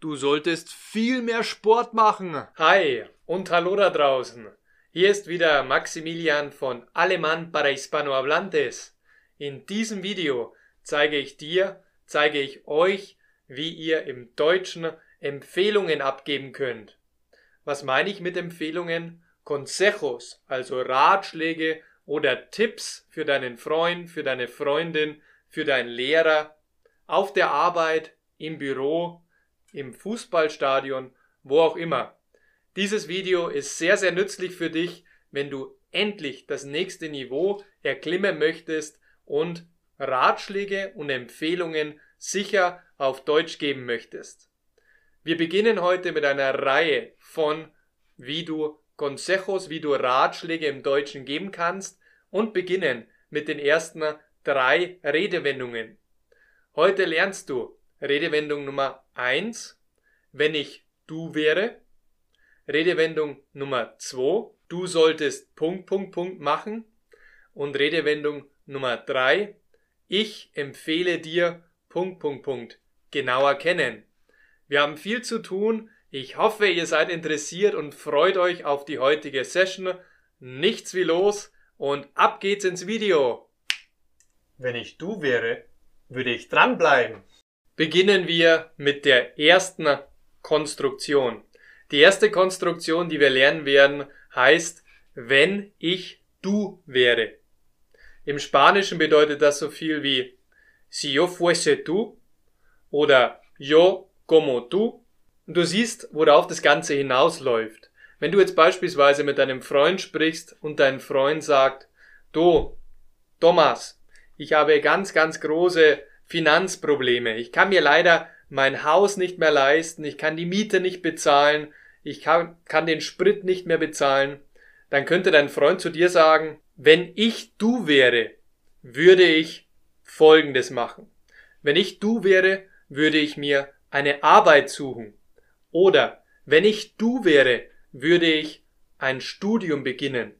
Du solltest viel mehr Sport machen. Hi und hallo da draußen. Hier ist wieder Maximilian von Alemán para Hispanohablantes. In diesem Video zeige ich dir, zeige ich euch, wie ihr im Deutschen Empfehlungen abgeben könnt. Was meine ich mit Empfehlungen? Consejos, also Ratschläge oder Tipps für deinen Freund, für deine Freundin, für deinen Lehrer, auf der Arbeit, im Büro, im Fußballstadion, wo auch immer. Dieses Video ist sehr, sehr nützlich für dich, wenn du endlich das nächste Niveau erklimmen möchtest und Ratschläge und Empfehlungen sicher auf Deutsch geben möchtest. Wir beginnen heute mit einer Reihe von, wie du Consejos, wie du Ratschläge im Deutschen geben kannst und beginnen mit den ersten drei Redewendungen. Heute lernst du Redewendung Nummer eins, wenn ich du wäre. Redewendung Nummer zwei, du solltest Punkt, Punkt, Punkt machen. Und Redewendung Nummer drei, ich empfehle dir Punkt, Punkt, Punkt genauer kennen. Wir haben viel zu tun. Ich hoffe, ihr seid interessiert und freut euch auf die heutige Session. Nichts wie los und ab geht's ins Video. Wenn ich du wäre, würde ich dranbleiben. Beginnen wir mit der ersten Konstruktion. Die erste Konstruktion, die wir lernen werden, heißt, wenn ich du wäre. Im Spanischen bedeutet das so viel wie si yo fuese tú oder yo como tú. Du siehst, worauf das Ganze hinausläuft. Wenn du jetzt beispielsweise mit deinem Freund sprichst und dein Freund sagt, du, Thomas, ich habe ganz, ganz große Finanzprobleme. Ich kann mir leider mein Haus nicht mehr leisten, ich kann die Miete nicht bezahlen, ich kann, kann den Sprit nicht mehr bezahlen, dann könnte dein Freund zu dir sagen, wenn ich du wäre, würde ich Folgendes machen. Wenn ich du wäre, würde ich mir eine Arbeit suchen. Oder wenn ich du wäre, würde ich ein Studium beginnen.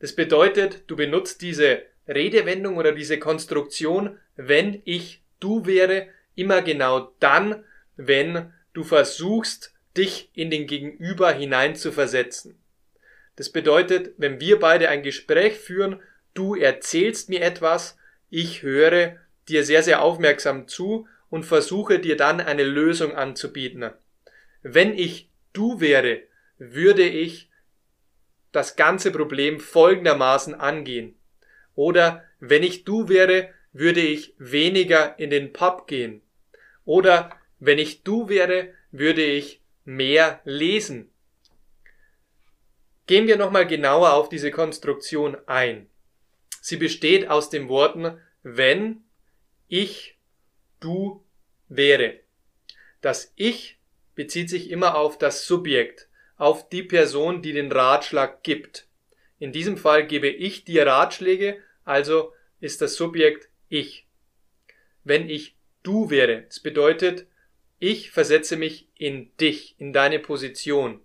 Das bedeutet, du benutzt diese Redewendung oder diese Konstruktion, wenn ich du wäre, immer genau dann, wenn du versuchst, dich in den Gegenüber hineinzuversetzen. Das bedeutet, wenn wir beide ein Gespräch führen, du erzählst mir etwas, ich höre dir sehr, sehr aufmerksam zu und versuche dir dann eine Lösung anzubieten. Wenn ich du wäre, würde ich das ganze Problem folgendermaßen angehen. Oder wenn ich du wäre, würde ich weniger in den Pub gehen. Oder wenn ich du wäre, würde ich mehr lesen. Gehen wir nochmal genauer auf diese Konstruktion ein. Sie besteht aus den Worten wenn, ich, du wäre. Das Ich bezieht sich immer auf das Subjekt, auf die Person, die den Ratschlag gibt. In diesem Fall gebe ich dir Ratschläge, also ist das Subjekt ich. Wenn ich du wäre, das bedeutet, ich versetze mich in dich, in deine Position.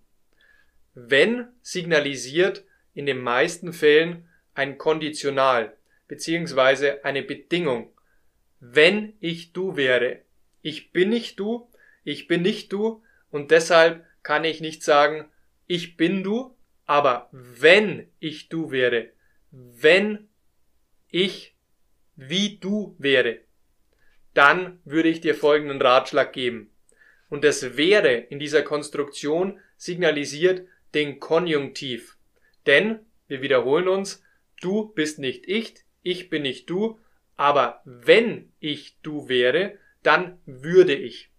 Wenn signalisiert in den meisten Fällen ein Konditional beziehungsweise eine Bedingung. Wenn ich du wäre. Ich bin nicht du, ich bin nicht du und deshalb kann ich nicht sagen, ich bin du, aber wenn ich du wäre, wenn ich wie du wäre, dann würde ich dir folgenden Ratschlag geben. Und das wäre in dieser Konstruktion signalisiert den Konjunktiv. Denn, wir wiederholen uns, du bist nicht ich, ich bin nicht du, aber wenn ich du wäre, dann würde ich.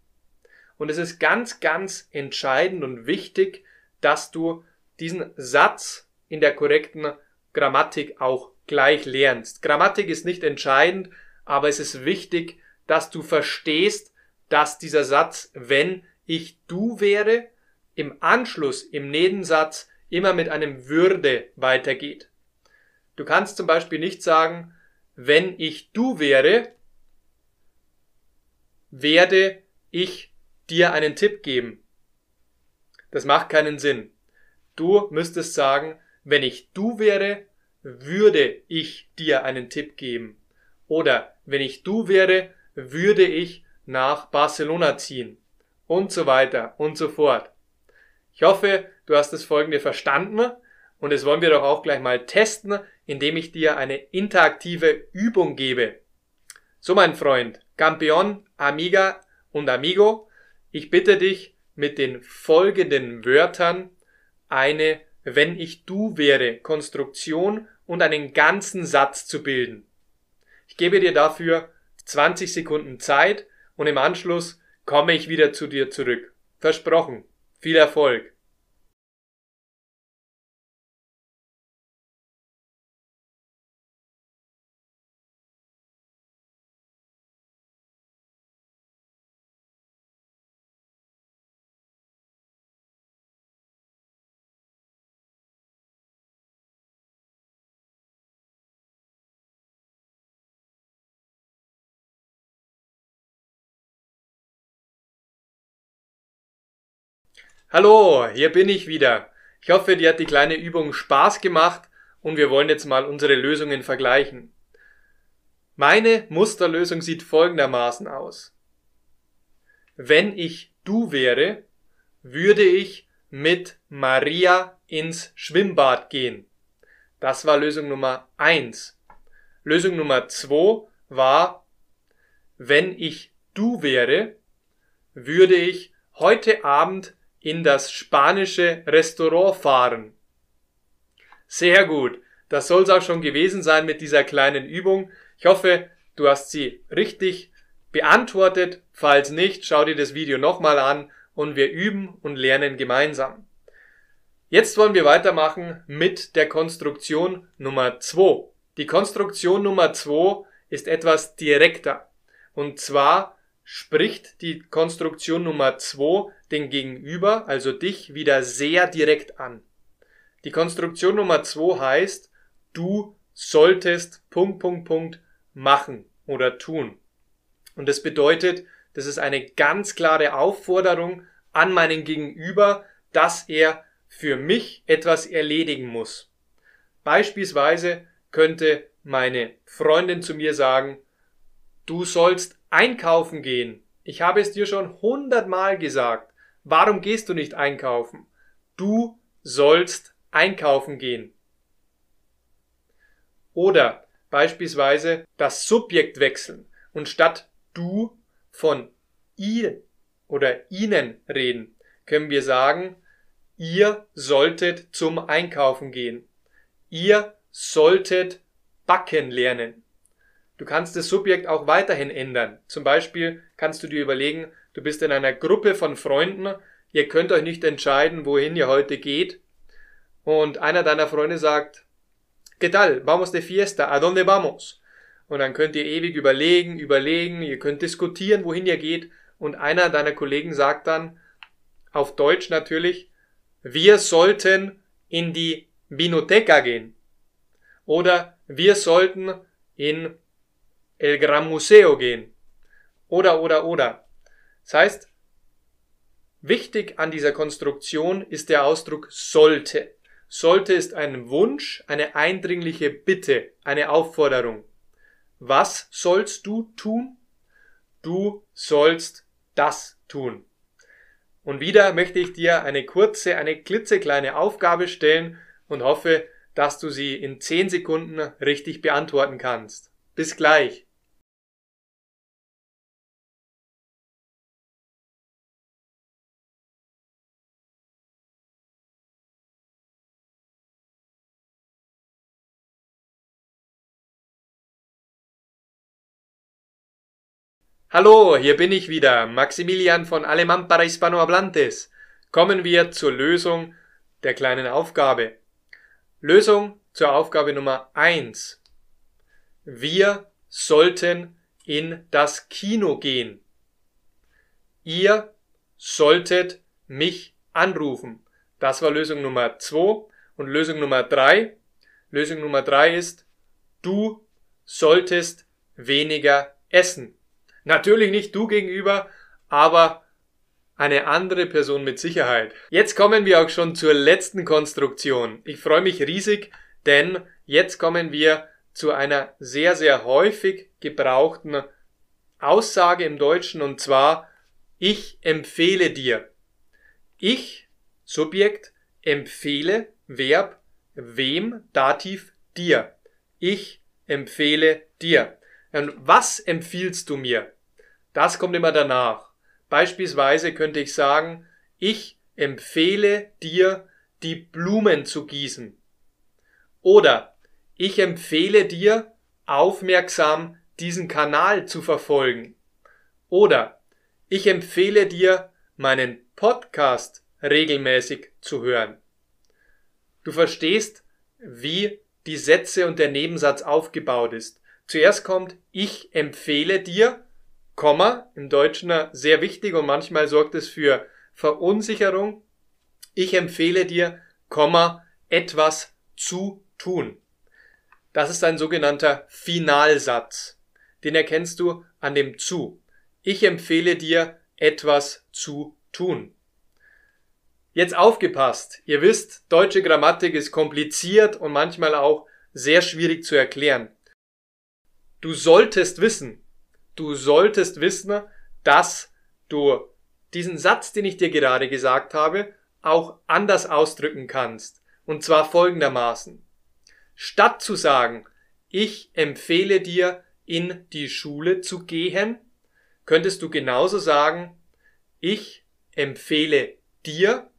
Und es ist ganz, ganz entscheidend und wichtig, dass du diesen Satz in der korrekten Grammatik auch gleich lernst. Grammatik ist nicht entscheidend, aber es ist wichtig, dass du verstehst, dass dieser Satz, wenn ich du wäre, im Anschluss, im Nebensatz immer mit einem würde weitergeht. Du kannst zum Beispiel nicht sagen, wenn ich du wäre, werde ich dir einen Tipp geben. Das macht keinen Sinn. Du müsstest sagen, wenn ich du wäre, würde ich dir einen Tipp geben. Oder wenn ich du wäre, würde ich nach Barcelona ziehen. und so weiter und so fort. Ich hoffe, du hast das folgende verstanden und das wollen wir doch auch gleich mal testen, indem ich dir eine interaktive Übung gebe. So mein Freund, Campeon, Amiga und Amigo, ich bitte dich mit den folgenden Wörtern eine wenn ich du wäre Konstruktion und einen ganzen Satz zu bilden. Ich gebe dir dafür 20 Sekunden Zeit und im Anschluss komme ich wieder zu dir zurück. Versprochen. Viel Erfolg. Hallo, hier bin ich wieder. Ich hoffe, dir hat die kleine Übung Spaß gemacht und wir wollen jetzt mal unsere Lösungen vergleichen. Meine Musterlösung sieht folgendermaßen aus. Wenn ich du wäre, würde ich mit Maria ins Schwimmbad gehen. Das war Lösung Nummer eins. Lösung Nummer zwei war, wenn ich du wäre, würde ich heute Abend in das spanische Restaurant fahren. Sehr gut. Das soll es auch schon gewesen sein mit dieser kleinen Übung. Ich hoffe, du hast sie richtig beantwortet. Falls nicht, schau dir das Video nochmal an und wir üben und lernen gemeinsam. Jetzt wollen wir weitermachen mit der Konstruktion Nummer 2. Die Konstruktion Nummer 2 ist etwas direkter. Und zwar spricht die Konstruktion Nummer 2 den Gegenüber, also dich, wieder sehr direkt an. Die Konstruktion Nummer 2 heißt, du solltest Punkt, Punkt, Punkt machen oder tun. Und das bedeutet, das ist eine ganz klare Aufforderung an meinen Gegenüber, dass er für mich etwas erledigen muss. Beispielsweise könnte meine Freundin zu mir sagen, du sollst Einkaufen gehen. Ich habe es dir schon hundertmal gesagt. Warum gehst du nicht einkaufen? Du sollst einkaufen gehen. Oder beispielsweise das Subjekt wechseln und statt du von ihr oder ihnen reden, können wir sagen, ihr solltet zum Einkaufen gehen. Ihr solltet backen lernen. Du kannst das Subjekt auch weiterhin ändern. Zum Beispiel kannst du dir überlegen, du bist in einer Gruppe von Freunden, ihr könnt euch nicht entscheiden, wohin ihr heute geht. Und einer deiner Freunde sagt, ¿Qué tal? Vamos de fiesta. ¿A dónde vamos? Und dann könnt ihr ewig überlegen, überlegen, ihr könnt diskutieren, wohin ihr geht. Und einer deiner Kollegen sagt dann, auf Deutsch natürlich, wir sollten in die Binoteca gehen. Oder wir sollten in El Gran Museo gehen. Oder, oder, oder. Das heißt, wichtig an dieser Konstruktion ist der Ausdruck sollte. Sollte ist ein Wunsch, eine eindringliche Bitte, eine Aufforderung. Was sollst du tun? Du sollst das tun. Und wieder möchte ich dir eine kurze, eine klitzekleine Aufgabe stellen und hoffe, dass du sie in 10 Sekunden richtig beantworten kannst. Bis gleich. Hallo, hier bin ich wieder, Maximilian von Alemán para Hispanohablantes. Kommen wir zur Lösung der kleinen Aufgabe. Lösung zur Aufgabe Nummer eins: Wir sollten in das Kino gehen. Ihr solltet mich anrufen. Das war Lösung Nummer zwei Und Lösung Nummer drei. Lösung Nummer drei ist, du solltest weniger essen. Natürlich nicht du gegenüber, aber eine andere Person mit Sicherheit. Jetzt kommen wir auch schon zur letzten Konstruktion. Ich freue mich riesig, denn jetzt kommen wir zu einer sehr, sehr häufig gebrauchten Aussage im Deutschen und zwar Ich empfehle dir. Ich, Subjekt, empfehle, Verb, wem, Dativ, dir. Ich empfehle dir. Und was empfiehlst du mir? Das kommt immer danach. Beispielsweise könnte ich sagen, ich empfehle dir, die Blumen zu gießen. Oder ich empfehle dir, aufmerksam diesen Kanal zu verfolgen. Oder ich empfehle dir, meinen Podcast regelmäßig zu hören. Du verstehst, wie die Sätze und der Nebensatz aufgebaut ist. Zuerst kommt ich empfehle dir, Komma, im Deutschen sehr wichtig und manchmal sorgt es für Verunsicherung. Ich empfehle dir, Komma, etwas zu tun. Das ist ein sogenannter Finalsatz. Den erkennst du an dem zu. Ich empfehle dir, etwas zu tun. Jetzt aufgepasst. Ihr wisst, deutsche Grammatik ist kompliziert und manchmal auch sehr schwierig zu erklären. Du solltest wissen, du solltest wissen, dass du diesen Satz, den ich dir gerade gesagt habe, auch anders ausdrücken kannst. Und zwar folgendermaßen. Statt zu sagen, ich empfehle dir, in die Schule zu gehen, könntest du genauso sagen, ich empfehle dir,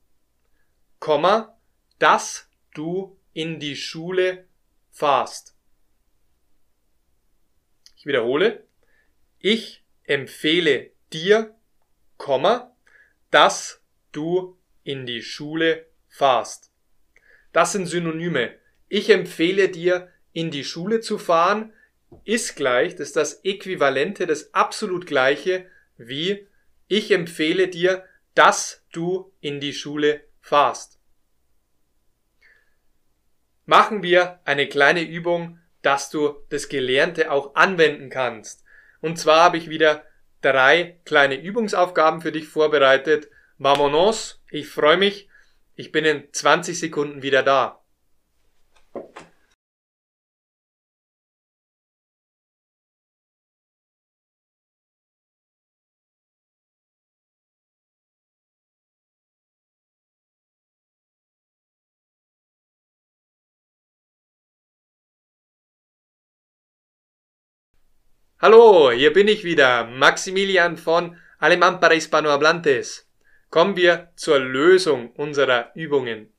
Komma, dass du in die Schule fahrst. Ich wiederhole, ich empfehle dir, dass du in die Schule fahrst. Das sind Synonyme. Ich empfehle dir, in die Schule zu fahren, ist gleich, das ist das Äquivalente, das absolut gleiche wie ich empfehle dir, dass du in die Schule fahrst. Machen wir eine kleine Übung, dass du das Gelernte auch anwenden kannst. Und zwar habe ich wieder drei kleine Übungsaufgaben für dich vorbereitet. Vamonos, ich freue mich. Ich bin in 20 Sekunden wieder da. Hallo, hier bin ich wieder, Maximilian von Alemán para Hispanohablantes. Kommen wir zur Lösung unserer Übungen.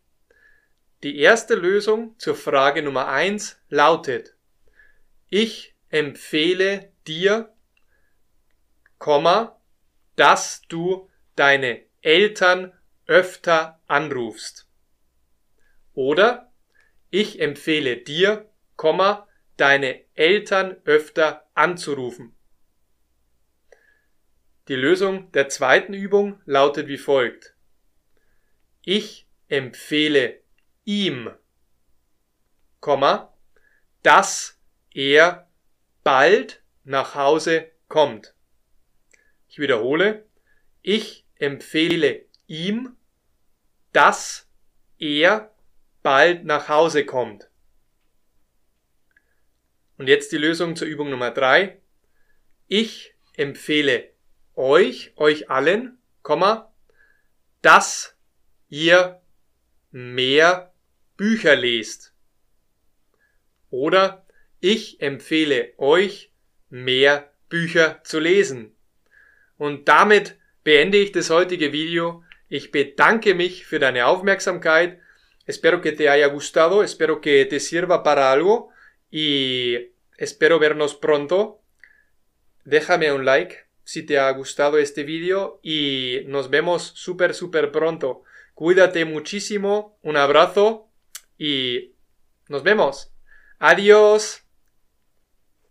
Die erste Lösung zur Frage Nummer eins lautet, ich empfehle dir, Komma, dass du deine Eltern öfter anrufst. Oder ich empfehle dir, Komma, deine Eltern öfter anzurufen. Die Lösung der zweiten Übung lautet wie folgt. Ich empfehle ihm, dass er bald nach Hause kommt. Ich wiederhole, ich empfehle ihm, dass er bald nach Hause kommt. Und jetzt die Lösung zur Übung Nummer drei. Ich empfehle euch, euch allen, Komma, dass ihr mehr Bücher lest. Oder ich empfehle euch, mehr Bücher zu lesen. Und damit beende ich das heutige Video. Ich bedanke mich für deine Aufmerksamkeit. Espero que te haya gustado, espero que te sirva para algo y Espero vernos pronto. Déjame un like si te ha gustado este vídeo y nos vemos súper, súper pronto. Cuídate muchísimo, un abrazo y nos vemos. Adiós.